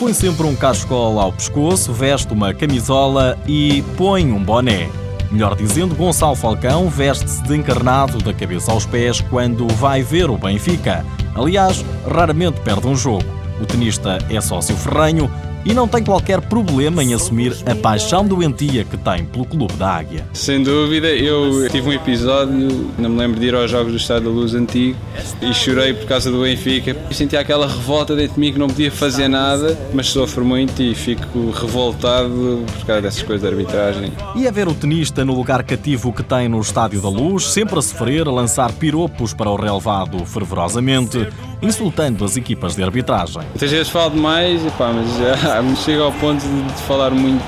Põe sempre um cachecol ao pescoço, veste uma camisola e põe um boné. Melhor dizendo, Gonçalo Falcão veste-se de encarnado da cabeça aos pés quando vai ver o Benfica. Aliás, raramente perde um jogo. O tenista é sócio ferrenho e não tem qualquer problema em assumir a paixão doentia que tem pelo Clube da Águia. Sem dúvida, eu tive um episódio, não me lembro de ir aos Jogos do Estado da Luz antigo e chorei por causa do Benfica. Eu sentia aquela revolta dentro de mim que não podia fazer nada, mas sofro muito e fico revoltado por causa dessas coisas de arbitragem. E a ver o tenista no lugar cativo que tem no Estádio da Luz, sempre a sofrer, a lançar piropos para o relevado fervorosamente, insultando as equipas de arbitragem. Muitas vezes falo demais, epá, mas já me chega ao ponto de falar muito,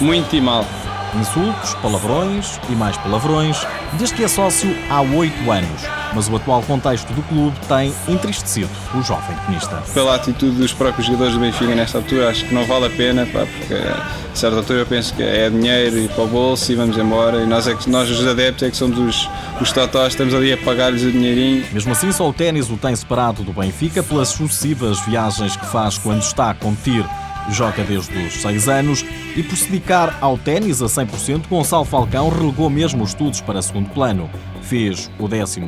muito e mal. Insultos, palavrões e mais palavrões, desde que é sócio há oito anos. Mas o atual contexto do clube tem entristecido o jovem tenista. Pela atitude dos próprios jogadores do Benfica nesta altura, acho que não vale a pena, pá, porque a certa altura eu penso que é dinheiro e para o bolso e vamos embora. E nós, é que, nós os adeptos, é que somos os, os totós, estamos ali a pagar-lhes o dinheirinho. Mesmo assim, só o ténis o tem separado do Benfica pelas sucessivas viagens que faz quando está a competir joga desde os 6 anos e por se dedicar ao ténis a 100%, Gonçalo Falcão relegou mesmo os estudos para segundo plano. Fez o 12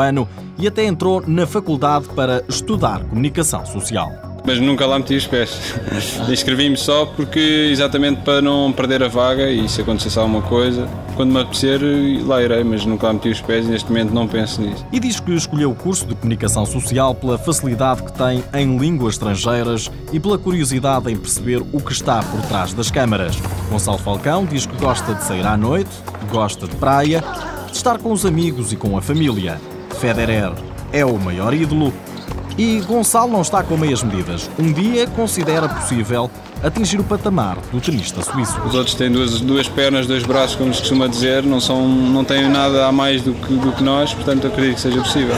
ano e até entrou na faculdade para estudar comunicação social mas nunca lá meti os pés. Inscrevi-me só porque, exatamente para não perder a vaga e se acontecesse alguma coisa, quando me apetecer, lá irei, mas nunca lá meti os pés e neste momento não penso nisso. E diz que escolheu o curso de comunicação social pela facilidade que tem em línguas estrangeiras e pela curiosidade em perceber o que está por trás das câmaras. Gonçalo Falcão diz que gosta de sair à noite, gosta de praia, de estar com os amigos e com a família. Federer é o maior ídolo e Gonçalo não está com meias medidas. Um dia considera possível atingir o patamar do tenista suíço. Os outros têm duas, duas pernas, dois braços, como se costuma dizer, não, são, não têm nada a mais do que, do que nós, portanto acredito que seja possível.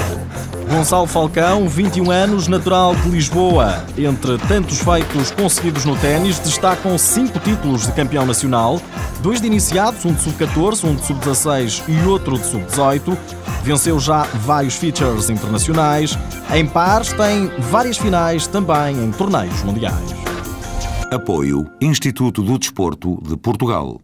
Gonçalo Falcão, 21 anos, natural de Lisboa. Entre tantos feitos conseguidos no ténis, destacam cinco títulos de campeão nacional, dois de iniciados, um de sub-14, um de sub-16 e outro de sub-18. Venceu já vários features internacionais. Em pares, tem várias finais também em torneios mundiais. Apoio Instituto do Desporto de Portugal.